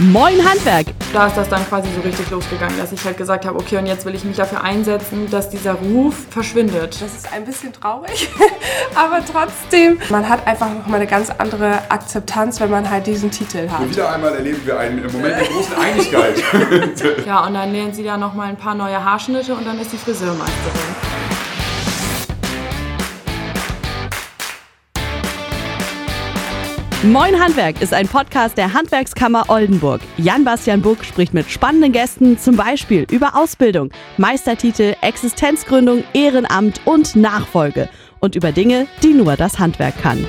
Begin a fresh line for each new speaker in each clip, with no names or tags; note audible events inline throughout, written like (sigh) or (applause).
Moin Handwerk!
Da ist das dann quasi so richtig losgegangen, dass ich halt gesagt habe, okay, und jetzt will ich mich dafür einsetzen, dass dieser Ruf verschwindet.
Das ist ein bisschen traurig, (laughs) aber trotzdem, man hat einfach nochmal eine ganz andere Akzeptanz, wenn man halt diesen Titel hat.
Und wieder einmal erleben wir einen Moment der großen Einigkeit. (laughs)
ja, und dann lernen sie da nochmal ein paar neue Haarschnitte und dann ist die Friseurmeisterin.
Moin Handwerk ist ein Podcast der Handwerkskammer Oldenburg. Jan-Bastian Buck spricht mit spannenden Gästen zum Beispiel über Ausbildung, Meistertitel, Existenzgründung, Ehrenamt und Nachfolge und über Dinge, die nur das Handwerk kann.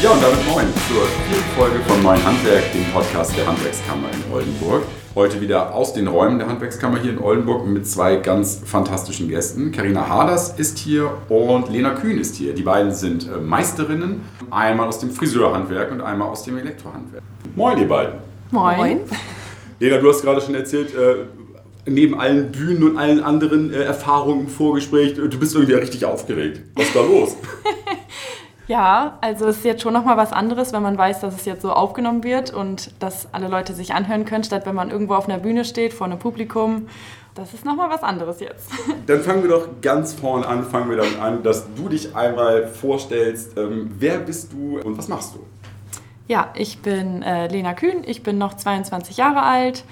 Ja, und damit moin zur vierten Folge von Moin Handwerk, dem Podcast der Handwerkskammer in Oldenburg. Heute wieder aus den Räumen der Handwerkskammer hier in Oldenburg mit zwei ganz fantastischen Gästen. Karina Haders ist hier und Lena Kühn ist hier. Die beiden sind äh, Meisterinnen, einmal aus dem Friseurhandwerk und einmal aus dem Elektrohandwerk. Moin, ihr beiden.
Moin. Moin.
Lena, du hast gerade schon erzählt, äh, neben allen Bühnen und allen anderen äh, Erfahrungen im Vorgespräch, du bist irgendwie richtig aufgeregt. Was ist da los? (laughs)
Ja, also es ist jetzt schon nochmal was anderes, wenn man weiß, dass es jetzt so aufgenommen wird und dass alle Leute sich anhören können, statt wenn man irgendwo auf einer Bühne steht, vor einem Publikum. Das ist nochmal was anderes jetzt. (laughs)
Dann fangen wir doch ganz vorne an, fangen wir dann an, dass du dich einmal vorstellst. Ähm, wer bist du und was machst du?
Ja, ich bin äh, Lena Kühn, ich bin noch 22 Jahre alt,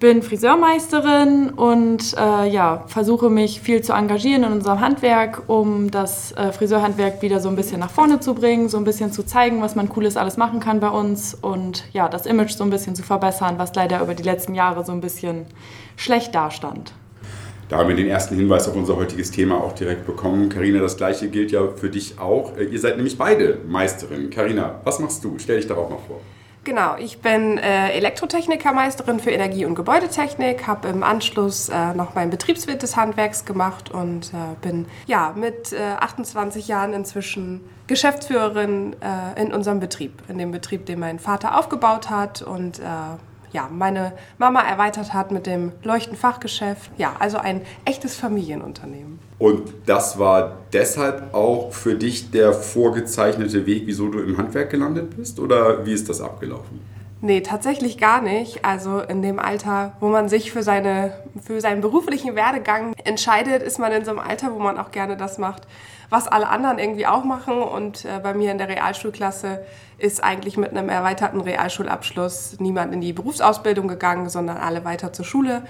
bin Friseurmeisterin und äh, ja, versuche mich viel zu engagieren in unserem Handwerk, um das äh, Friseurhandwerk wieder so ein bisschen nach vorne zu bringen, so ein bisschen zu zeigen, was man Cooles alles machen kann bei uns und ja, das Image so ein bisschen zu verbessern, was leider über die letzten Jahre so ein bisschen schlecht dastand.
Da haben wir den ersten Hinweis auf unser heutiges Thema auch direkt bekommen. Karina, das gleiche gilt ja für dich auch. Äh, ihr seid nämlich beide Meisterinnen. Karina, was machst du? Stell dich darauf mal vor.
Genau, ich bin äh, Elektrotechnikermeisterin für Energie- und Gebäudetechnik, habe im Anschluss äh, noch meinen Betriebswirt des Handwerks gemacht und äh, bin ja mit 28 äh, Jahren inzwischen Geschäftsführerin äh, in unserem Betrieb, in dem Betrieb, den mein Vater aufgebaut hat und äh, ja, meine Mama erweitert hat mit dem Leuchtenfachgeschäft. Ja, also ein echtes Familienunternehmen.
Und das war deshalb auch für dich der vorgezeichnete Weg, wieso du im Handwerk gelandet bist? Oder wie ist das abgelaufen?
Nee, tatsächlich gar nicht. Also in dem Alter, wo man sich für, seine, für seinen beruflichen Werdegang entscheidet, ist man in so einem Alter, wo man auch gerne das macht, was alle anderen irgendwie auch machen. Und äh, bei mir in der Realschulklasse ist eigentlich mit einem erweiterten Realschulabschluss niemand in die Berufsausbildung gegangen, sondern alle weiter zur Schule.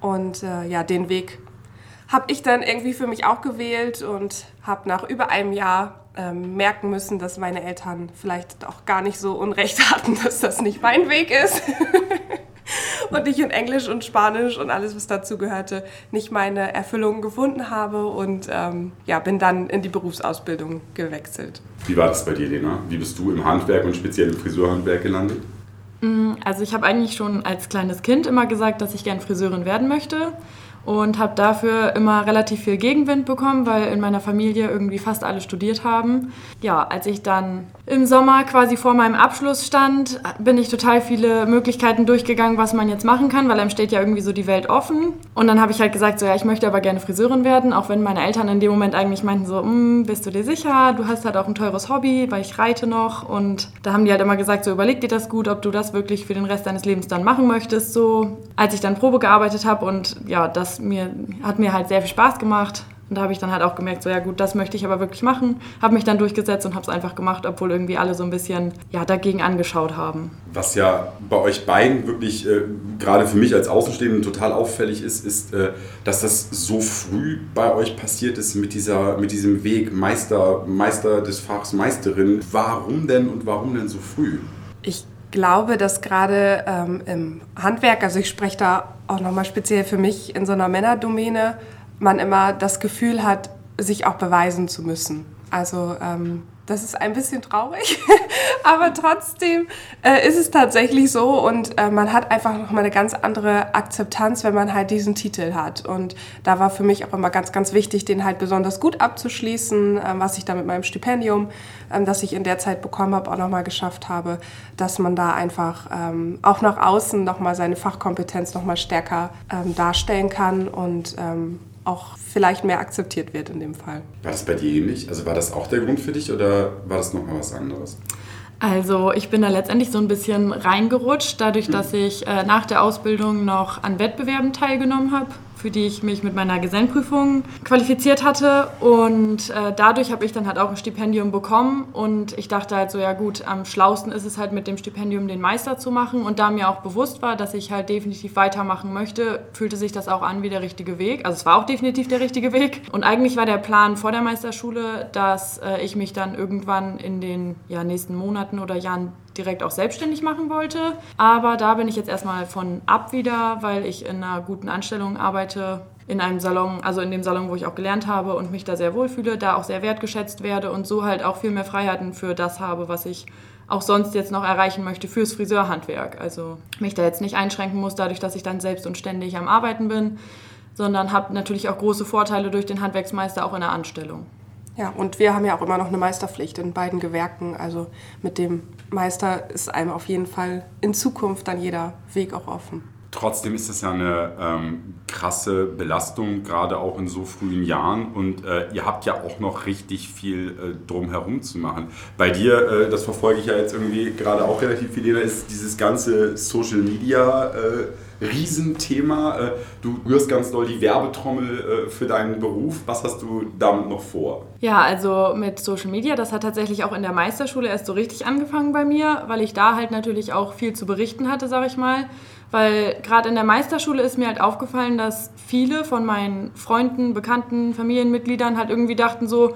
Und äh, ja, den Weg habe ich dann irgendwie für mich auch gewählt und habe nach über einem Jahr ähm, merken müssen, dass meine Eltern vielleicht auch gar nicht so Unrecht (laughs) hatten, dass das nicht mein Weg ist. (laughs) und ich in Englisch und Spanisch und alles, was dazu gehörte, nicht meine Erfüllung gefunden habe und ähm, ja, bin dann in die Berufsausbildung gewechselt.
Wie war das bei dir, Lena? Wie bist du im Handwerk und speziell im Friseurhandwerk gelandet?
Mm, also ich habe eigentlich schon als kleines Kind immer gesagt, dass ich gern Friseurin werden möchte und habe dafür immer relativ viel Gegenwind bekommen, weil in meiner Familie irgendwie fast alle studiert haben. Ja, als ich dann im Sommer quasi vor meinem Abschluss stand, bin ich total viele Möglichkeiten durchgegangen, was man jetzt machen kann, weil einem steht ja irgendwie so die Welt offen. Und dann habe ich halt gesagt, so ja, ich möchte aber gerne Friseurin werden, auch wenn meine Eltern in dem Moment eigentlich meinten so, hm, bist du dir sicher? Du hast halt auch ein teures Hobby, weil ich reite noch. Und da haben die halt immer gesagt, so überleg dir das gut, ob du das wirklich für den Rest deines Lebens dann machen möchtest. So, als ich dann Probe gearbeitet habe und ja, das mir hat mir halt sehr viel Spaß gemacht und da habe ich dann halt auch gemerkt, so ja gut, das möchte ich aber wirklich machen. Habe mich dann durchgesetzt und habe es einfach gemacht, obwohl irgendwie alle so ein bisschen ja, dagegen angeschaut haben.
Was ja bei euch beiden wirklich, äh, gerade für mich als Außenstehenden, total auffällig ist, ist, äh, dass das so früh bei euch passiert ist mit, dieser, mit diesem Weg Meister, Meister des Fachs, Meisterin. Warum denn und warum denn so früh?
Ich glaube, dass gerade ähm, im Handwerk, also ich spreche da auch nochmal speziell für mich in so einer Männerdomäne, man immer das Gefühl hat, sich auch beweisen zu müssen. Also ähm, das ist ein bisschen traurig, (laughs) aber trotzdem äh, ist es tatsächlich so und äh, man hat einfach noch mal eine ganz andere Akzeptanz, wenn man halt diesen Titel hat. Und da war für mich auch immer ganz, ganz wichtig, den halt besonders gut abzuschließen, äh, was ich da mit meinem Stipendium, ähm, das ich in der Zeit bekommen habe, auch noch mal geschafft habe, dass man da einfach ähm, auch nach außen noch mal seine Fachkompetenz noch mal stärker ähm, darstellen kann und ähm, auch vielleicht mehr akzeptiert wird in dem Fall.
War das bei dir ähnlich? Also war das auch der Grund für dich oder war das nochmal was anderes?
Also ich bin da letztendlich so ein bisschen reingerutscht, dadurch, dass ich äh, nach der Ausbildung noch an Wettbewerben teilgenommen habe für die ich mich mit meiner Gesellenprüfung qualifiziert hatte. Und äh, dadurch habe ich dann halt auch ein Stipendium bekommen. Und ich dachte halt so, ja gut, am schlausten ist es halt mit dem Stipendium den Meister zu machen. Und da mir auch bewusst war, dass ich halt definitiv weitermachen möchte, fühlte sich das auch an wie der richtige Weg. Also es war auch definitiv der richtige Weg. Und eigentlich war der Plan vor der Meisterschule, dass äh, ich mich dann irgendwann in den ja, nächsten Monaten oder Jahren direkt auch selbstständig machen wollte. Aber da bin ich jetzt erstmal von ab wieder, weil ich in einer guten Anstellung arbeite, in einem Salon, also in dem Salon, wo ich auch gelernt habe und mich da sehr wohlfühle, da auch sehr wertgeschätzt werde und so halt auch viel mehr Freiheiten für das habe, was ich auch sonst jetzt noch erreichen möchte fürs Friseurhandwerk. Also mich da jetzt nicht einschränken muss, dadurch, dass ich dann selbst und ständig am Arbeiten bin, sondern habe natürlich auch große Vorteile durch den Handwerksmeister auch in der Anstellung.
Ja, und wir haben ja auch immer noch eine Meisterpflicht in beiden Gewerken. Also mit dem Meister ist einem auf jeden Fall in Zukunft dann jeder Weg auch offen.
Trotzdem ist es ja eine ähm, krasse Belastung, gerade auch in so frühen Jahren. Und äh, ihr habt ja auch noch richtig viel äh, drumherum zu machen. Bei dir, äh, das verfolge ich ja jetzt irgendwie gerade auch relativ viel, ist dieses ganze Social Media. Äh, Riesenthema. Äh, du rührst ganz doll die Werbetrommel äh, für deinen Beruf. Was hast du damit noch vor?
Ja, also mit Social Media, das hat tatsächlich auch in der Meisterschule erst so richtig angefangen bei mir, weil ich da halt natürlich auch viel zu berichten hatte, sag ich mal. Weil gerade in der Meisterschule ist mir halt aufgefallen, dass viele von meinen Freunden, Bekannten, Familienmitgliedern halt irgendwie dachten so,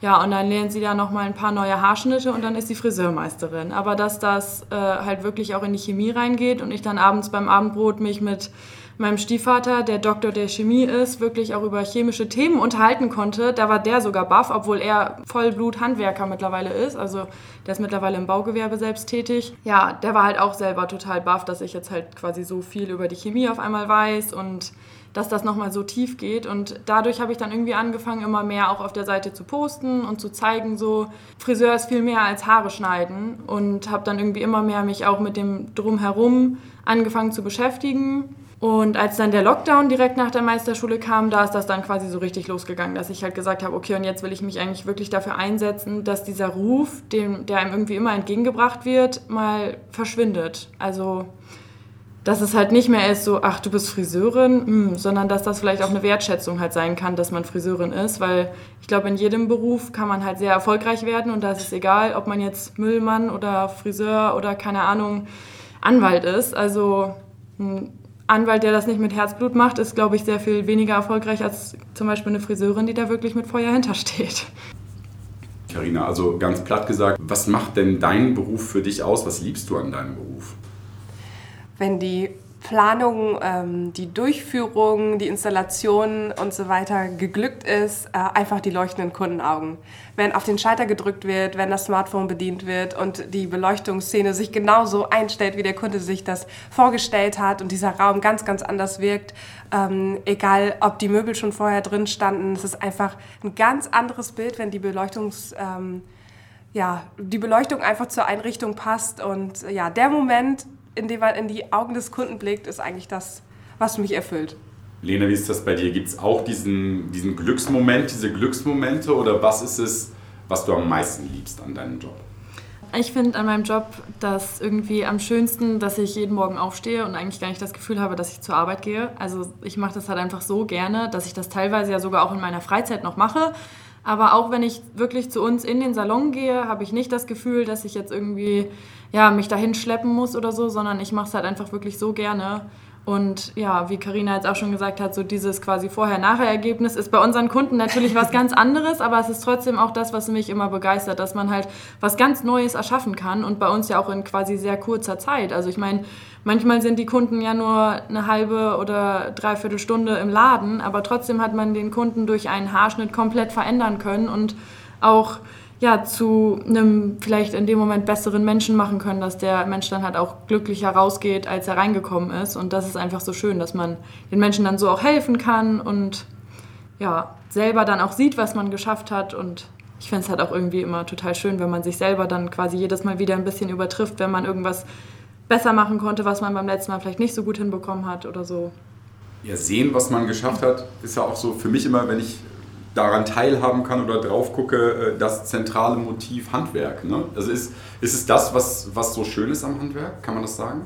ja, und dann lernt sie da nochmal ein paar neue Haarschnitte und dann ist sie Friseurmeisterin. Aber dass das äh, halt wirklich auch in die Chemie reingeht und ich dann abends beim Abendbrot mich mit meinem Stiefvater, der Doktor der Chemie ist, wirklich auch über chemische Themen unterhalten konnte. Da war der sogar baff, obwohl er Vollblut-Handwerker mittlerweile ist. Also der ist mittlerweile im Baugewerbe selbst tätig. Ja, der war halt auch selber total baff, dass ich jetzt halt quasi so viel über die Chemie auf einmal weiß und dass das nochmal so tief geht. Und dadurch habe ich dann irgendwie angefangen, immer mehr auch auf der Seite zu posten und zu zeigen, so Friseur ist viel mehr als Haare schneiden. Und habe dann irgendwie immer mehr mich auch mit dem Drumherum angefangen zu beschäftigen. Und als dann der Lockdown direkt nach der Meisterschule kam, da ist das dann quasi so richtig losgegangen, dass ich halt gesagt habe, okay, und jetzt will ich mich eigentlich wirklich dafür einsetzen, dass dieser Ruf, dem, der einem irgendwie immer entgegengebracht wird, mal verschwindet. Also dass es halt nicht mehr ist so, ach, du bist Friseurin, mh, hm, sondern dass das vielleicht auch eine Wertschätzung halt sein kann, dass man Friseurin ist, weil ich glaube, in jedem Beruf kann man halt sehr erfolgreich werden und da ist es egal, ob man jetzt Müllmann oder Friseur oder keine Ahnung, Anwalt ist. Also ein Anwalt, der das nicht mit Herzblut macht, ist, glaube ich, sehr viel weniger erfolgreich als zum Beispiel eine Friseurin, die da wirklich mit Feuer hintersteht.
Carina, also ganz platt gesagt, was macht denn dein Beruf für dich aus? Was liebst du an deinem Beruf?
Wenn die Planung, ähm, die Durchführung, die Installation und so weiter geglückt ist, äh, einfach die leuchtenden Kundenaugen. Wenn auf den Schalter gedrückt wird, wenn das Smartphone bedient wird und die Beleuchtungsszene sich genauso einstellt, wie der Kunde sich das vorgestellt hat und dieser Raum ganz, ganz anders wirkt, ähm, egal ob die Möbel schon vorher drin standen, es ist einfach ein ganz anderes Bild, wenn die Beleuchtungs... Ähm, ja, die Beleuchtung einfach zur Einrichtung passt und ja, der Moment, in dem man in die Augen des Kunden blickt, ist eigentlich das, was mich erfüllt.
Lena, wie ist das bei dir? Gibt es auch diesen, diesen Glücksmoment, diese Glücksmomente oder was ist es, was du am meisten liebst an deinem Job?
Ich finde an meinem Job das irgendwie am schönsten, dass ich jeden Morgen aufstehe und eigentlich gar nicht das Gefühl habe, dass ich zur Arbeit gehe. Also ich mache das halt einfach so gerne, dass ich das teilweise ja sogar auch in meiner Freizeit noch mache. Aber auch wenn ich wirklich zu uns in den Salon gehe, habe ich nicht das Gefühl, dass ich jetzt irgendwie ja, mich dahin schleppen muss oder so, sondern ich mache es halt einfach wirklich so gerne. Und ja, wie Karina jetzt auch schon gesagt hat, so dieses quasi Vorher-Nachher-Ergebnis ist bei unseren Kunden natürlich was ganz anderes, aber es ist trotzdem auch das, was mich immer begeistert, dass man halt was ganz Neues erschaffen kann und bei uns ja auch in quasi sehr kurzer Zeit. Also ich meine, manchmal sind die Kunden ja nur eine halbe oder dreiviertel Stunde im Laden, aber trotzdem hat man den Kunden durch einen Haarschnitt komplett verändern können und auch ja, zu einem vielleicht in dem Moment besseren Menschen machen können, dass der Mensch dann halt auch glücklicher rausgeht, als er reingekommen ist. Und das ist einfach so schön, dass man den Menschen dann so auch helfen kann und ja, selber dann auch sieht, was man geschafft hat. Und ich finde es halt auch irgendwie immer total schön, wenn man sich selber dann quasi jedes Mal wieder ein bisschen übertrifft, wenn man irgendwas besser machen konnte, was man beim letzten Mal vielleicht nicht so gut hinbekommen hat oder so.
ja, sehen, was man geschafft hat, ist ja auch so für mich immer, wenn ich daran teilhaben kann oder drauf gucke, äh, das zentrale Motiv Handwerk. Ne? Also ist, ist es das, was, was so schön ist am Handwerk? Kann man das sagen?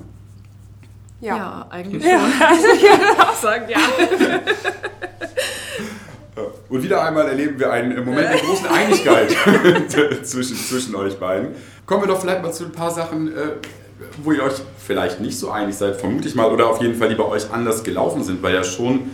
Ja, ja eigentlich schon. Also ich würde auch sagen, ja. (laughs)
Und wieder einmal erleben wir einen Moment der großen Einigkeit (laughs) zwischen, zwischen euch beiden. Kommen wir doch vielleicht mal zu ein paar Sachen, äh, wo ihr euch vielleicht nicht so einig seid, vermute ich mal, oder auf jeden Fall die bei euch anders gelaufen sind, weil ja schon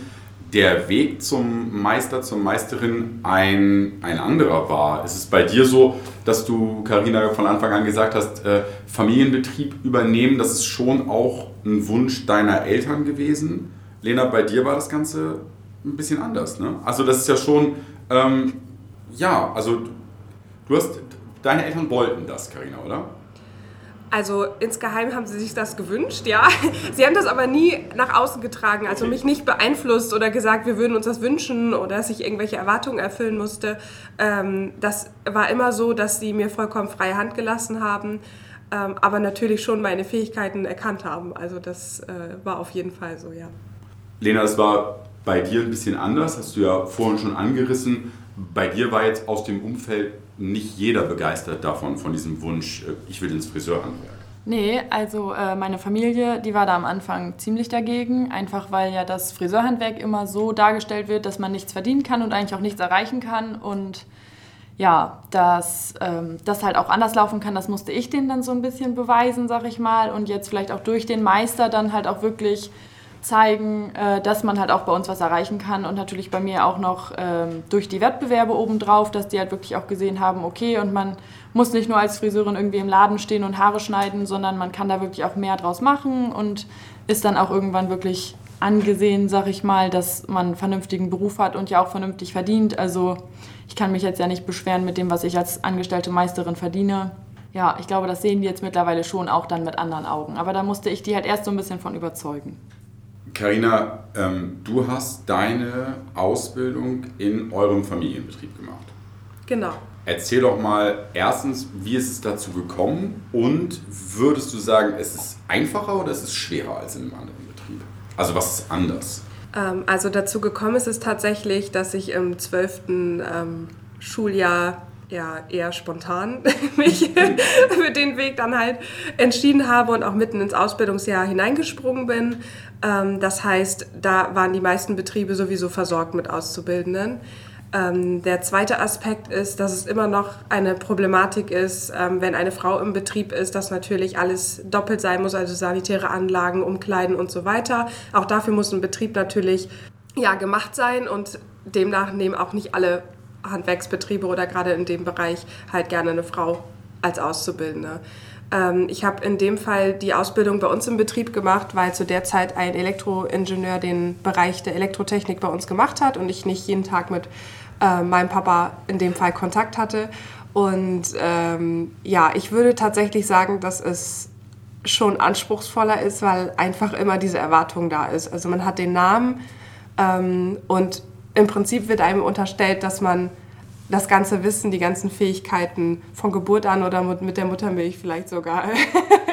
der Weg zum Meister, zur Meisterin ein, ein anderer war. Ist es bei dir so, dass du, Karina, von Anfang an gesagt hast, äh, Familienbetrieb übernehmen, das ist schon auch ein Wunsch deiner Eltern gewesen? Lena, bei dir war das Ganze ein bisschen anders. Ne? Also das ist ja schon, ähm, ja, also du hast, deine Eltern wollten das, Karina, oder?
Also insgeheim haben sie sich das gewünscht, ja. Sie haben das aber nie nach außen getragen, also mich nicht beeinflusst oder gesagt, wir würden uns das wünschen oder dass ich irgendwelche Erwartungen erfüllen musste. Ähm, das war immer so, dass sie mir vollkommen freie Hand gelassen haben, ähm, aber natürlich schon meine Fähigkeiten erkannt haben. Also das äh, war auf jeden Fall so, ja.
Lena, das war bei dir ein bisschen anders, hast du ja vorhin schon angerissen. Bei dir war jetzt aus dem Umfeld nicht jeder begeistert davon, von diesem Wunsch, äh, ich will ins Friseurhandwerk.
Nee, also äh, meine Familie, die war da am Anfang ziemlich dagegen, einfach weil ja das Friseurhandwerk immer so dargestellt wird, dass man nichts verdienen kann und eigentlich auch nichts erreichen kann und ja, dass ähm, das halt auch anders laufen kann, das musste ich denen dann so ein bisschen beweisen, sag ich mal und jetzt vielleicht auch durch den Meister dann halt auch wirklich zeigen, äh, dass man halt auch bei uns was erreichen kann und natürlich bei mir auch noch ähm, durch die Wettbewerbe obendrauf, dass die halt wirklich auch gesehen haben, okay, und man muss nicht nur als Friseurin irgendwie im Laden stehen und Haare schneiden, sondern man kann da wirklich auch mehr draus machen und ist dann auch irgendwann wirklich angesehen, sag ich mal, dass man einen vernünftigen Beruf hat und ja auch vernünftig verdient. Also ich kann mich jetzt ja nicht beschweren mit dem, was ich als angestellte Meisterin verdiene. Ja, ich glaube, das sehen die jetzt mittlerweile schon auch dann mit anderen Augen. Aber da musste ich die halt erst so ein bisschen von überzeugen.
Karina, ähm, du hast deine Ausbildung in eurem Familienbetrieb gemacht.
Genau.
Erzähl doch mal erstens, wie ist es dazu gekommen und würdest du sagen, es ist einfacher oder es ist schwerer als in einem anderen Betrieb? Also was ist anders?
Ähm, also dazu gekommen ist es tatsächlich, dass ich im zwölften ähm, Schuljahr ja eher spontan (laughs) mich (laughs) für den Weg dann halt entschieden habe und auch mitten ins Ausbildungsjahr hineingesprungen bin. Ähm, das heißt, da waren die meisten Betriebe sowieso versorgt mit Auszubildenden. Ähm, der zweite Aspekt ist, dass es immer noch eine Problematik ist, ähm, wenn eine Frau im Betrieb ist, dass natürlich alles doppelt sein muss, also sanitäre Anlagen, Umkleiden und so weiter. Auch dafür muss ein Betrieb natürlich ja, gemacht sein und demnach nehmen auch nicht alle Handwerksbetriebe oder gerade in dem Bereich halt gerne eine Frau als Auszubildende. Ähm, ich habe in dem Fall die Ausbildung bei uns im Betrieb gemacht, weil zu der Zeit ein Elektroingenieur den Bereich der Elektrotechnik bei uns gemacht hat und ich nicht jeden Tag mit äh, meinem Papa in dem Fall Kontakt hatte. Und ähm, ja, ich würde tatsächlich sagen, dass es schon anspruchsvoller ist, weil einfach immer diese Erwartung da ist. Also man hat den Namen ähm, und im Prinzip wird einem unterstellt, dass man das ganze Wissen, die ganzen Fähigkeiten von Geburt an oder mit der Muttermilch vielleicht sogar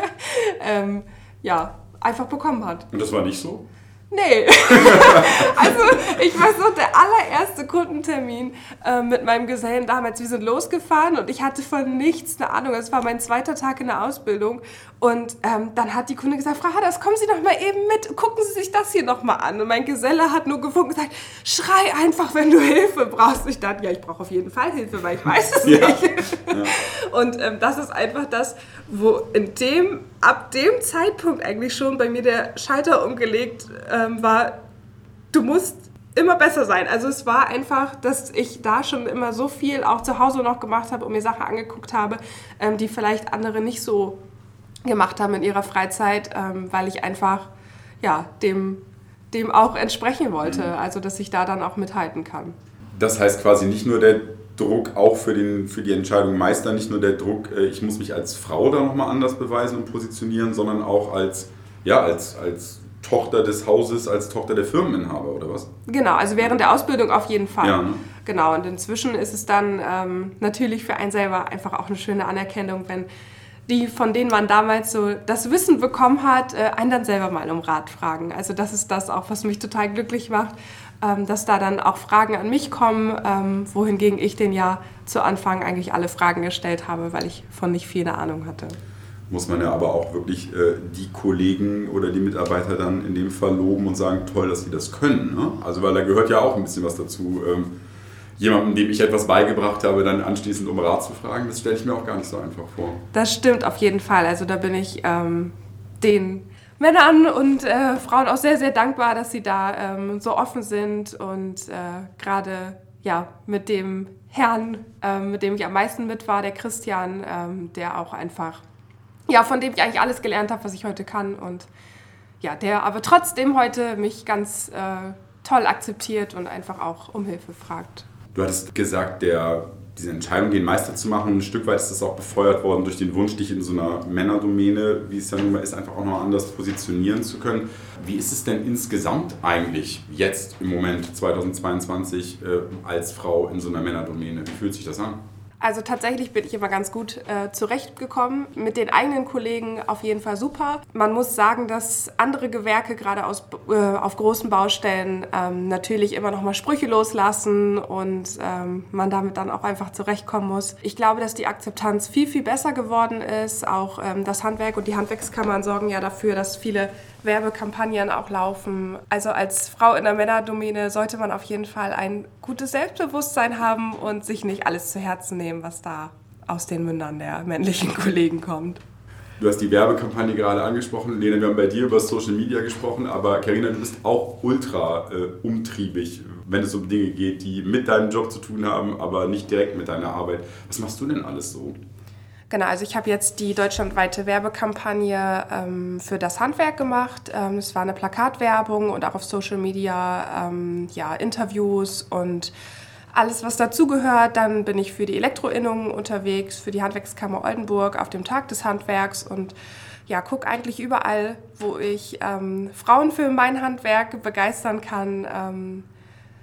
(laughs) ähm, ja, einfach bekommen hat.
Und das war nicht so?
Nee. (laughs) also ich weiß noch, der allererste Kundentermin äh, mit meinem Gesellen damals, wir sind losgefahren und ich hatte von nichts eine Ahnung. Es war mein zweiter Tag in der Ausbildung und ähm, dann hat die Kunde gesagt, Frau Hadders, kommen Sie doch mal eben mit, gucken Sie sich das hier noch mal an. Und mein Geselle hat nur gefunkt und gesagt, schrei einfach, wenn du Hilfe brauchst. Ich dachte, ja, ich brauche auf jeden Fall Hilfe, weil ich weiß es ja. nicht. Ja. Und ähm, das ist einfach das, wo in dem, ab dem Zeitpunkt eigentlich schon bei mir der Schalter umgelegt ähm, war, du musst immer besser sein. Also es war einfach, dass ich da schon immer so viel auch zu Hause noch gemacht habe und mir Sachen angeguckt habe, ähm, die vielleicht andere nicht so gemacht haben in ihrer Freizeit, ähm, weil ich einfach ja, dem, dem auch entsprechen wollte. Mhm. Also dass ich da dann auch mithalten kann.
Das heißt quasi nicht nur der Druck auch für, den, für die Entscheidung Meister, nicht nur der Druck, äh, ich muss mich als Frau da nochmal anders beweisen und positionieren, sondern auch als, ja, als, als Tochter des Hauses, als Tochter der Firmeninhaber oder was?
Genau, also während der Ausbildung auf jeden Fall. Ja, ne? Genau, und inzwischen ist es dann ähm, natürlich für einen selber einfach auch eine schöne Anerkennung, wenn die, von denen man damals so das Wissen bekommen hat, äh, einen dann selber mal um Rat fragen. Also das ist das auch, was mich total glücklich macht, ähm, dass da dann auch Fragen an mich kommen, ähm, wohingegen ich den ja zu Anfang eigentlich alle Fragen gestellt habe, weil ich von nicht viel eine Ahnung hatte
muss man ja aber auch wirklich äh, die Kollegen oder die Mitarbeiter dann in dem Fall loben und sagen, toll, dass sie das können. Ne? Also weil da gehört ja auch ein bisschen was dazu. Ähm, jemandem, dem ich etwas beigebracht habe, dann anschließend um Rat zu fragen, das stelle ich mir auch gar nicht so einfach vor.
Das stimmt auf jeden Fall. Also da bin ich ähm, den Männern und äh, Frauen auch sehr, sehr dankbar, dass sie da ähm, so offen sind und äh, gerade ja, mit dem Herrn, äh, mit dem ich am meisten mit war, der Christian, ähm, der auch einfach ja, von dem ich eigentlich alles gelernt habe, was ich heute kann. Und ja, der aber trotzdem heute mich ganz äh, toll akzeptiert und einfach auch um Hilfe fragt.
Du hattest gesagt, der, diese Entscheidung, den Meister zu machen, ein Stück weit ist das auch befeuert worden durch den Wunsch, dich in so einer Männerdomäne, wie es ja nun mal ist, einfach auch noch anders positionieren zu können. Wie ist es denn insgesamt eigentlich jetzt im Moment 2022 äh, als Frau in so einer Männerdomäne? Wie fühlt sich das an?
Also tatsächlich bin ich immer ganz gut äh, zurechtgekommen. Mit den eigenen Kollegen auf jeden Fall super. Man muss sagen, dass andere Gewerke gerade aus, äh, auf großen Baustellen ähm, natürlich immer noch mal Sprüche loslassen und ähm, man damit dann auch einfach zurechtkommen muss. Ich glaube, dass die Akzeptanz viel, viel besser geworden ist. Auch ähm, das Handwerk und die Handwerkskammern sorgen ja dafür, dass viele Werbekampagnen auch laufen. Also als Frau in der Männerdomäne sollte man auf jeden Fall ein gutes Selbstbewusstsein haben und sich nicht alles zu Herzen nehmen, was da aus den Mündern der männlichen (laughs) Kollegen kommt.
Du hast die Werbekampagne gerade angesprochen. Lena, wir haben bei dir über Social Media gesprochen, aber Karina, du bist auch ultra äh, umtriebig, wenn es um Dinge geht, die mit deinem Job zu tun haben, aber nicht direkt mit deiner Arbeit. Was machst du denn alles so?
Genau, also ich habe jetzt die deutschlandweite Werbekampagne ähm, für das Handwerk gemacht. Ähm, es war eine Plakatwerbung und auch auf Social Media ähm, ja, Interviews und alles, was dazugehört. Dann bin ich für die Elektroinnungen unterwegs, für die Handwerkskammer Oldenburg auf dem Tag des Handwerks und ja, gucke eigentlich überall, wo ich ähm, Frauen für mein Handwerk begeistern kann, ähm,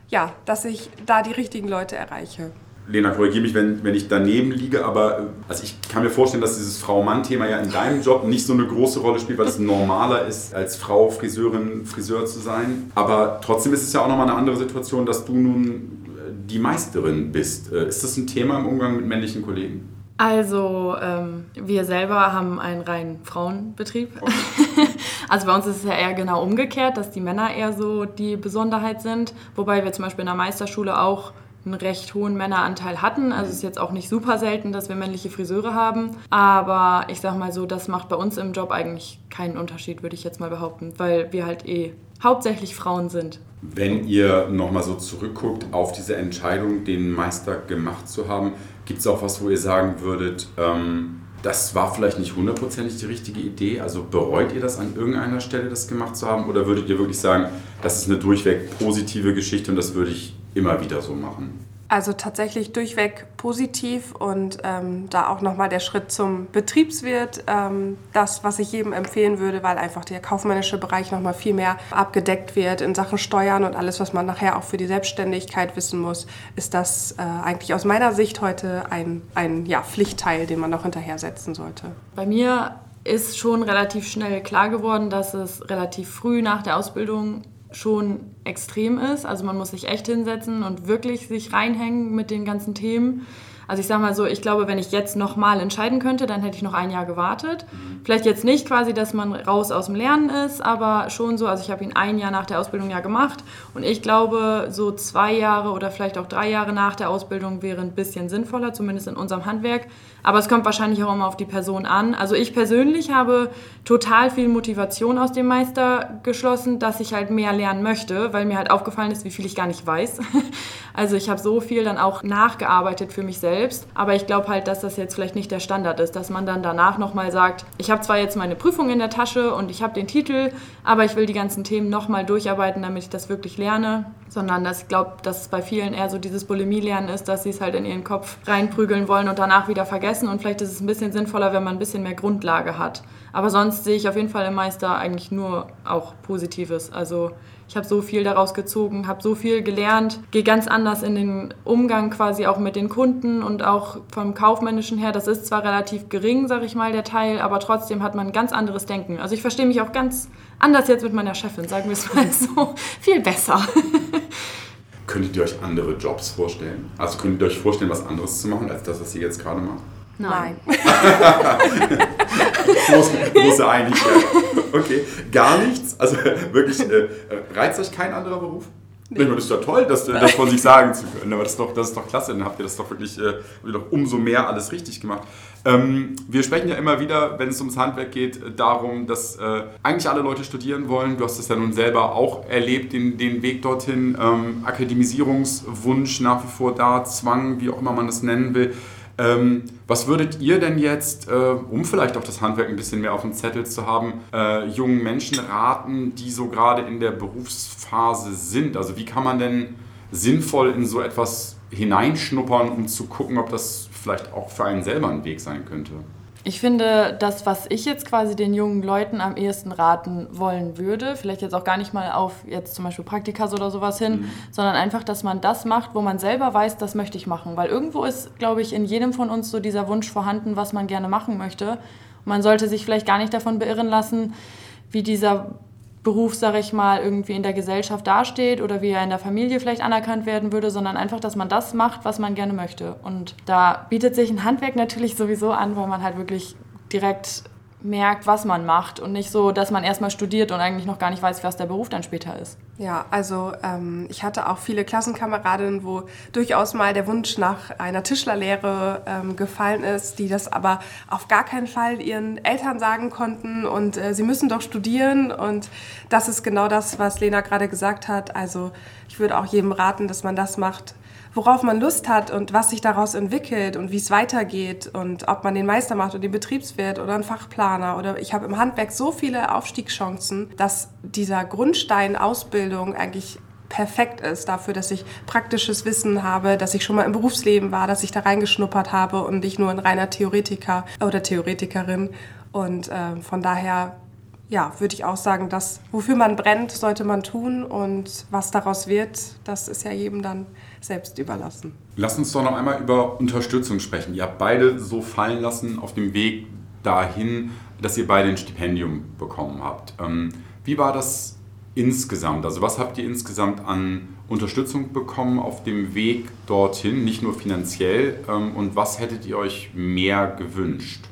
ja, dass ich da die richtigen Leute erreiche.
Lena, korrigiere mich, wenn, wenn ich daneben liege, aber äh, also ich kann mir vorstellen, dass dieses Frau-Mann-Thema ja in deinem Job nicht so eine große Rolle spielt, weil es normaler ist, als Frau Friseurin, Friseur zu sein. Aber trotzdem ist es ja auch nochmal eine andere Situation, dass du nun äh, die Meisterin bist. Äh, ist das ein Thema im Umgang mit männlichen Kollegen?
Also ähm, wir selber haben einen reinen Frauenbetrieb. Okay. (laughs) also bei uns ist es ja eher genau umgekehrt, dass die Männer eher so die Besonderheit sind. Wobei wir zum Beispiel in der Meisterschule auch einen recht hohen Männeranteil hatten. Also es ist jetzt auch nicht super selten, dass wir männliche Friseure haben. Aber ich sag mal so, das macht bei uns im Job eigentlich keinen Unterschied, würde ich jetzt mal behaupten, weil wir halt eh hauptsächlich Frauen sind.
Wenn ihr nochmal so zurückguckt auf diese Entscheidung, den Meister gemacht zu haben, gibt es auch was, wo ihr sagen würdet, ähm, das war vielleicht nicht hundertprozentig die richtige Idee? Also bereut ihr das an irgendeiner Stelle, das gemacht zu haben? Oder würdet ihr wirklich sagen, das ist eine durchweg positive Geschichte und das würde ich immer wieder so machen?
Also tatsächlich durchweg positiv und ähm, da auch nochmal der Schritt zum Betriebswirt, ähm, das, was ich jedem empfehlen würde, weil einfach der kaufmännische Bereich nochmal viel mehr abgedeckt wird in Sachen Steuern und alles, was man nachher auch für die Selbstständigkeit wissen muss, ist das äh, eigentlich aus meiner Sicht heute ein, ein ja, Pflichtteil, den man noch hinterher setzen sollte.
Bei mir ist schon relativ schnell klar geworden, dass es relativ früh nach der Ausbildung schon extrem ist. Also man muss sich echt hinsetzen und wirklich sich reinhängen mit den ganzen Themen. Also ich sage mal so, ich glaube, wenn ich jetzt nochmal entscheiden könnte, dann hätte ich noch ein Jahr gewartet. Vielleicht jetzt nicht quasi, dass man raus aus dem Lernen ist, aber schon so, also ich habe ihn ein Jahr nach der Ausbildung ja gemacht und ich glaube, so zwei Jahre oder vielleicht auch drei Jahre nach der Ausbildung wäre ein bisschen sinnvoller, zumindest in unserem Handwerk. Aber es kommt wahrscheinlich auch immer auf die Person an. Also ich persönlich habe total viel Motivation aus dem Meister geschlossen, dass ich halt mehr lernen möchte, weil mir halt aufgefallen ist, wie viel ich gar nicht weiß. (laughs) Also ich habe so viel dann auch nachgearbeitet für mich selbst, aber ich glaube halt, dass das jetzt vielleicht nicht der Standard ist, dass man dann danach nochmal sagt, ich habe zwar jetzt meine Prüfung in der Tasche und ich habe den Titel, aber ich will die ganzen Themen nochmal durcharbeiten, damit ich das wirklich lerne, sondern dass ich glaube, dass es bei vielen eher so dieses Bulimie-Lernen ist, dass sie es halt in ihren Kopf reinprügeln wollen und danach wieder vergessen und vielleicht ist es ein bisschen sinnvoller, wenn man ein bisschen mehr Grundlage hat. Aber sonst sehe ich auf jeden Fall im Meister eigentlich nur auch Positives. Also ich habe so viel daraus gezogen, habe so viel gelernt, gehe ganz anders in den Umgang quasi auch mit den Kunden und auch vom kaufmännischen her. Das ist zwar relativ gering, sage ich mal, der Teil, aber trotzdem hat man ein ganz anderes Denken. Also ich verstehe mich auch ganz anders jetzt mit meiner Chefin, sagen wir es mal (laughs) so, viel besser.
Könntet ihr euch andere Jobs vorstellen? Also könntet ihr euch vorstellen, was anderes zu machen, als das, was ihr jetzt gerade macht?
Nein.
große, große Einigkeit. Okay, gar nichts? Also (laughs) wirklich, äh, reizt euch kein anderer Beruf? Nee. Das ist doch toll, das, das von sich sagen zu können. Aber das ist, doch, das ist doch klasse. Dann habt ihr das doch wirklich äh, doch umso mehr alles richtig gemacht. Ähm, wir sprechen ja immer wieder, wenn es ums Handwerk geht, darum, dass äh, eigentlich alle Leute studieren wollen. Du hast es ja nun selber auch erlebt, den, den Weg dorthin. Ähm, Akademisierungswunsch nach wie vor da, Zwang, wie auch immer man das nennen will. Ähm, was würdet ihr denn jetzt, äh, um vielleicht auch das Handwerk ein bisschen mehr auf dem Zettel zu haben, äh, jungen Menschen raten, die so gerade in der Berufsphase sind? Also wie kann man denn sinnvoll in so etwas hineinschnuppern, um zu gucken, ob das vielleicht auch für einen selber ein Weg sein könnte?
Ich finde, das, was ich jetzt quasi den jungen Leuten am ehesten raten wollen würde, vielleicht jetzt auch gar nicht mal auf jetzt zum Beispiel Praktikas oder sowas hin, mhm. sondern einfach, dass man das macht, wo man selber weiß, das möchte ich machen. Weil irgendwo ist, glaube ich, in jedem von uns so dieser Wunsch vorhanden, was man gerne machen möchte. Und man sollte sich vielleicht gar nicht davon beirren lassen, wie dieser Beruf, sage ich mal, irgendwie in der Gesellschaft dasteht oder wie er in der Familie vielleicht anerkannt werden würde, sondern einfach, dass man das macht, was man gerne möchte. Und da bietet sich ein Handwerk natürlich sowieso an, weil man halt wirklich direkt merkt, was man macht und nicht so, dass man erstmal studiert und eigentlich noch gar nicht weiß, was der Beruf dann später ist.
Ja, also ähm, ich hatte auch viele Klassenkameradinnen, wo durchaus mal der Wunsch nach einer Tischlerlehre ähm, gefallen ist, die das aber auf gar keinen Fall ihren Eltern sagen konnten und äh, sie müssen doch studieren und das ist genau das, was Lena gerade gesagt hat. Also ich würde auch jedem raten, dass man das macht, worauf man Lust hat und was sich daraus entwickelt und wie es weitergeht und ob man den Meister macht oder den Betriebswirt oder einen Fachplaner oder ich habe im Handwerk so viele Aufstiegschancen, dass dieser Grundstein Ausbildung eigentlich perfekt ist dafür, dass ich praktisches Wissen habe, dass ich schon mal im Berufsleben war, dass ich da reingeschnuppert habe und nicht nur ein reiner Theoretiker oder Theoretikerin. Und äh, von daher ja, würde ich auch sagen, dass wofür man brennt, sollte man tun und was daraus wird, das ist ja jedem dann selbst überlassen.
Lass uns doch noch einmal über Unterstützung sprechen. Ihr habt beide so fallen lassen auf dem Weg dahin, dass ihr beide ein Stipendium bekommen habt. Ähm, wie war das insgesamt? Also was habt ihr insgesamt an Unterstützung bekommen auf dem Weg dorthin, nicht nur finanziell? Ähm, und was hättet ihr euch mehr gewünscht?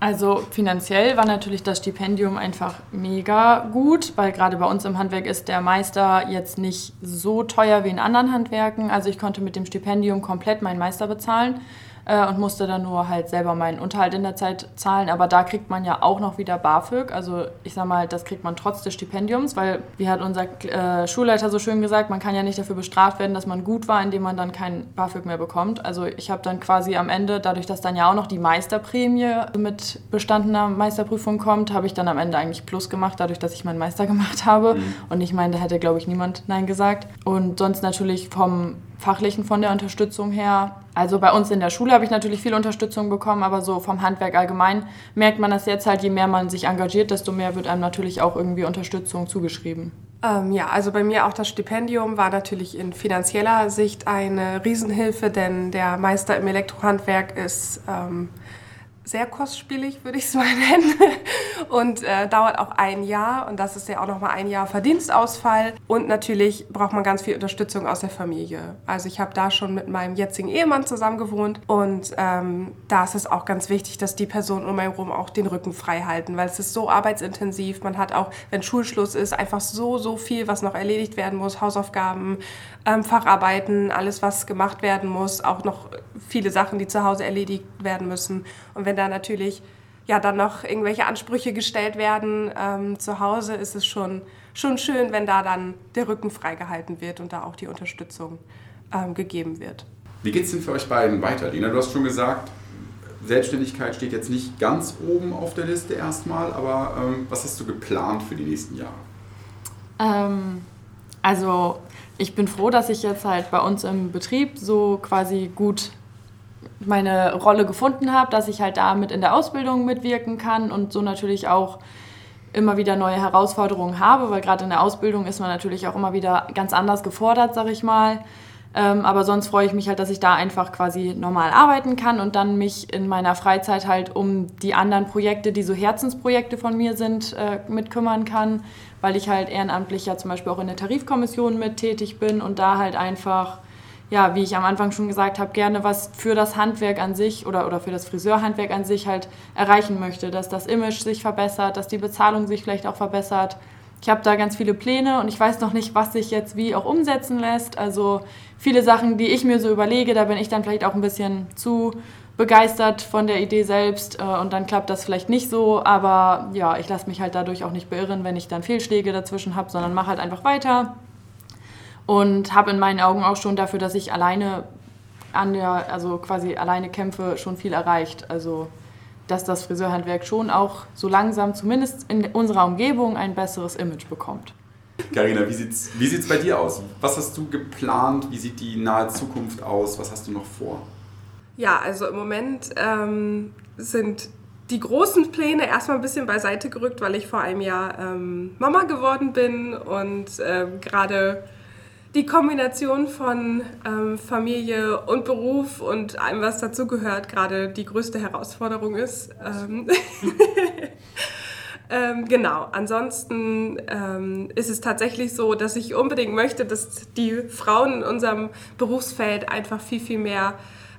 Also finanziell war natürlich das Stipendium einfach mega gut, weil gerade bei uns im Handwerk ist der Meister jetzt nicht so teuer wie in anderen Handwerken. Also ich konnte mit dem Stipendium komplett meinen Meister bezahlen äh, und musste dann nur halt selber meinen Unterhalt in der Zeit zahlen. Aber da kriegt man ja auch noch wieder BAföG. Also ich sag mal, das kriegt man trotz des Stipendiums, weil, wie hat unser äh, Schulleiter so schön gesagt, man kann ja nicht dafür bestraft werden, dass man gut war, indem man dann kein BAföG mehr bekommt. Also ich habe dann quasi am Ende, dadurch, dass dann ja auch noch die Meisterprämie mit bestandener Meisterprüfung kommt, habe ich dann am Ende eigentlich Plus gemacht, dadurch, dass ich meinen Meister (laughs) gemacht habe. Mhm. Und ich meine, da hätte, glaube ich, niemand Nein gesagt. Und sonst natürlich vom Fachlichen, von der Unterstützung her. Also bei uns in der Schule habe ich natürlich viel Unterstützung bekommen, aber so vom Handwerk allgemein merkt man das jetzt halt, je mehr man sich engagiert, desto mehr wird einem natürlich auch irgendwie Unterstützung zugeschrieben.
Ähm, ja, also bei mir auch das Stipendium war natürlich in finanzieller Sicht eine Riesenhilfe, denn der Meister im Elektrohandwerk ist ähm, sehr kostspielig, würde ich es mal (laughs) nennen. Und äh, dauert auch ein Jahr. Und das ist ja auch nochmal ein Jahr Verdienstausfall. Und natürlich braucht man ganz viel Unterstützung aus der Familie. Also ich habe da schon mit meinem jetzigen Ehemann zusammen gewohnt. Und ähm, da ist es auch ganz wichtig, dass die Personen um mich herum auch den Rücken frei halten. Weil es ist so arbeitsintensiv. Man hat auch, wenn Schulschluss ist, einfach so, so viel, was noch erledigt werden muss. Hausaufgaben, ähm, Facharbeiten, alles, was gemacht werden muss. Auch noch viele Sachen, die zu Hause erledigt werden müssen. Und wenn da natürlich ja dann noch irgendwelche Ansprüche gestellt werden ähm, zu Hause, ist es schon, schon schön, wenn da dann der Rücken freigehalten wird und da auch die Unterstützung ähm, gegeben wird.
Wie geht es denn für euch beiden weiter? Lina, du hast schon gesagt, Selbstständigkeit steht jetzt nicht ganz oben auf der Liste erstmal, aber ähm, was hast du geplant für die nächsten Jahre?
Ähm, also ich bin froh, dass ich jetzt halt bei uns im Betrieb so quasi gut meine Rolle gefunden habe, dass ich halt damit in der Ausbildung mitwirken kann und so natürlich auch immer wieder neue Herausforderungen habe, weil gerade in der Ausbildung ist man natürlich auch immer wieder ganz anders gefordert, sag ich mal. Ähm, aber sonst freue ich mich halt, dass ich da einfach quasi normal arbeiten kann und dann mich in meiner Freizeit halt um die anderen Projekte, die so Herzensprojekte von mir sind, äh, mit kümmern kann, weil ich halt ehrenamtlich ja zum Beispiel auch in der Tarifkommission mit tätig bin und da halt einfach, ja, wie ich am Anfang schon gesagt habe, gerne was für das Handwerk an sich oder, oder für das Friseurhandwerk an sich halt erreichen möchte, dass das Image sich verbessert, dass die Bezahlung sich vielleicht auch verbessert ich habe da ganz viele Pläne und ich weiß noch nicht, was sich jetzt wie auch umsetzen lässt. Also viele Sachen, die ich mir so überlege, da bin ich dann vielleicht auch ein bisschen zu begeistert von der Idee selbst äh, und dann klappt das vielleicht nicht so. Aber ja, ich lasse mich halt dadurch auch nicht beirren, wenn ich dann Fehlschläge dazwischen habe, sondern mache halt einfach weiter und habe in meinen Augen auch schon dafür, dass ich alleine an der, also quasi alleine kämpfe, schon viel erreicht. Also dass das Friseurhandwerk schon auch so langsam, zumindest in unserer Umgebung, ein besseres Image bekommt.
Carina, wie sieht es wie sieht's bei dir aus? Was hast du geplant? Wie sieht die nahe Zukunft aus? Was hast du noch vor?
Ja, also im Moment ähm, sind die großen Pläne erstmal ein bisschen beiseite gerückt, weil ich vor einem Jahr ähm, Mama geworden bin und ähm, gerade die Kombination von ähm, Familie und Beruf und allem, was dazugehört, gerade die größte Herausforderung ist. Ähm, (laughs) ähm, genau, ansonsten ähm, ist es tatsächlich so, dass ich unbedingt möchte, dass die Frauen in unserem Berufsfeld einfach viel, viel mehr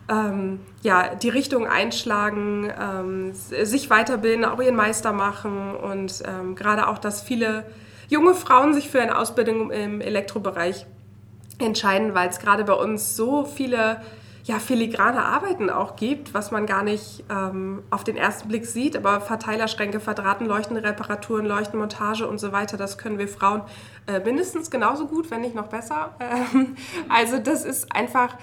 ähm, ja, die Richtung einschlagen, ähm, sich weiterbilden, auch ihren Meister machen und gerade auch, dass viele junge Frauen sich für eine Ausbildung im Elektrobereich entscheiden, weil es gerade bei uns so viele ja, filigrane Arbeiten auch gibt, was man gar nicht ähm, auf den ersten Blick sieht, aber Verteilerschränke, Verdrahtenleuchten, Reparaturen, Leuchtenmontage und so weiter, das können wir Frauen äh, mindestens genauso gut, wenn nicht noch besser. (laughs) Ähm, also das ist einfach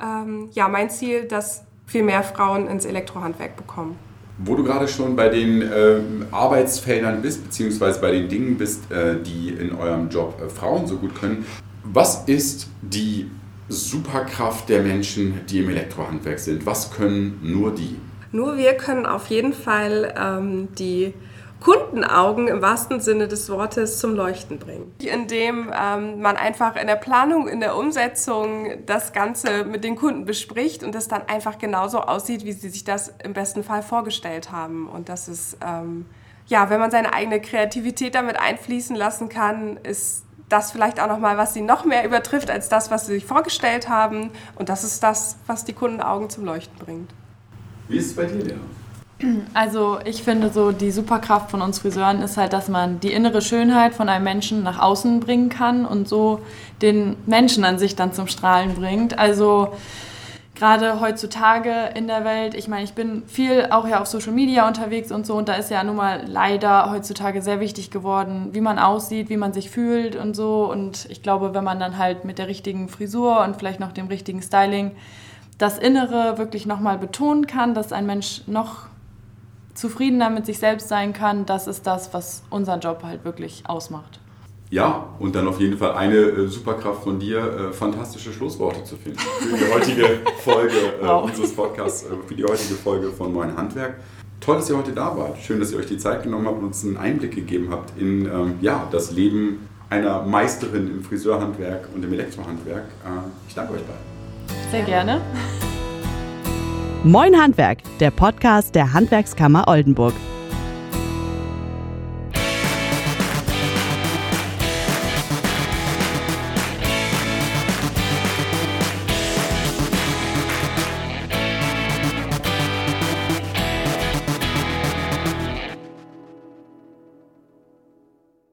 ähm, ja, mein Ziel, dass viel mehr Frauen ins Elektrohandwerk bekommen.
Wo du gerade schon bei den äh, Arbeitsfeldern bist, beziehungsweise bei den Dingen bist, äh, die in eurem Job äh, Frauen so gut können, was ist die Superkraft der Menschen, die im Elektrohandwerk sind? Was können nur die?
Nur wir können auf jeden Fall ähm, die Kundenaugen im wahrsten Sinne des Wortes zum Leuchten bringen. Indem ähm, man einfach in der Planung, in der Umsetzung das Ganze mit den Kunden bespricht und es dann einfach genauso aussieht, wie sie sich das im besten Fall vorgestellt haben. Und das ist, ähm, ja, wenn man seine eigene Kreativität damit einfließen lassen kann, ist das vielleicht auch nochmal, was sie noch mehr übertrifft als das, was sie sich vorgestellt haben. Und das ist das, was die Kundenaugen zum Leuchten bringt.
Wie ist es bei dir, Lea?
Also ich finde so, die Superkraft von uns Friseuren ist halt, dass man die innere Schönheit von einem Menschen nach außen bringen kann und so den Menschen an sich dann zum Strahlen bringt. Also gerade heutzutage in der Welt, ich meine, ich bin viel auch ja auf Social Media unterwegs und so und da ist ja nun mal leider heutzutage sehr wichtig geworden, wie man aussieht, wie man sich fühlt und so und ich glaube, wenn man dann halt mit der richtigen Frisur und vielleicht noch dem richtigen Styling das Innere wirklich nochmal betonen kann, dass ein Mensch noch zufriedener mit sich selbst sein kann, das ist das, was unseren Job halt wirklich ausmacht.
Ja, und dann auf jeden Fall eine äh, Superkraft von dir, äh, fantastische Schlussworte zu finden für die heutige Folge äh, wow. unseres Podcasts, äh, für die heutige Folge von Mein Handwerk. Toll, dass ihr heute da wart. Schön, dass ihr euch die Zeit genommen habt und uns einen Einblick gegeben habt in ähm, ja, das Leben einer Meisterin im Friseurhandwerk und im Elektrohandwerk. Äh, ich danke euch beiden.
Sehr gerne.
Moin Handwerk, der Podcast der Handwerkskammer Oldenburg.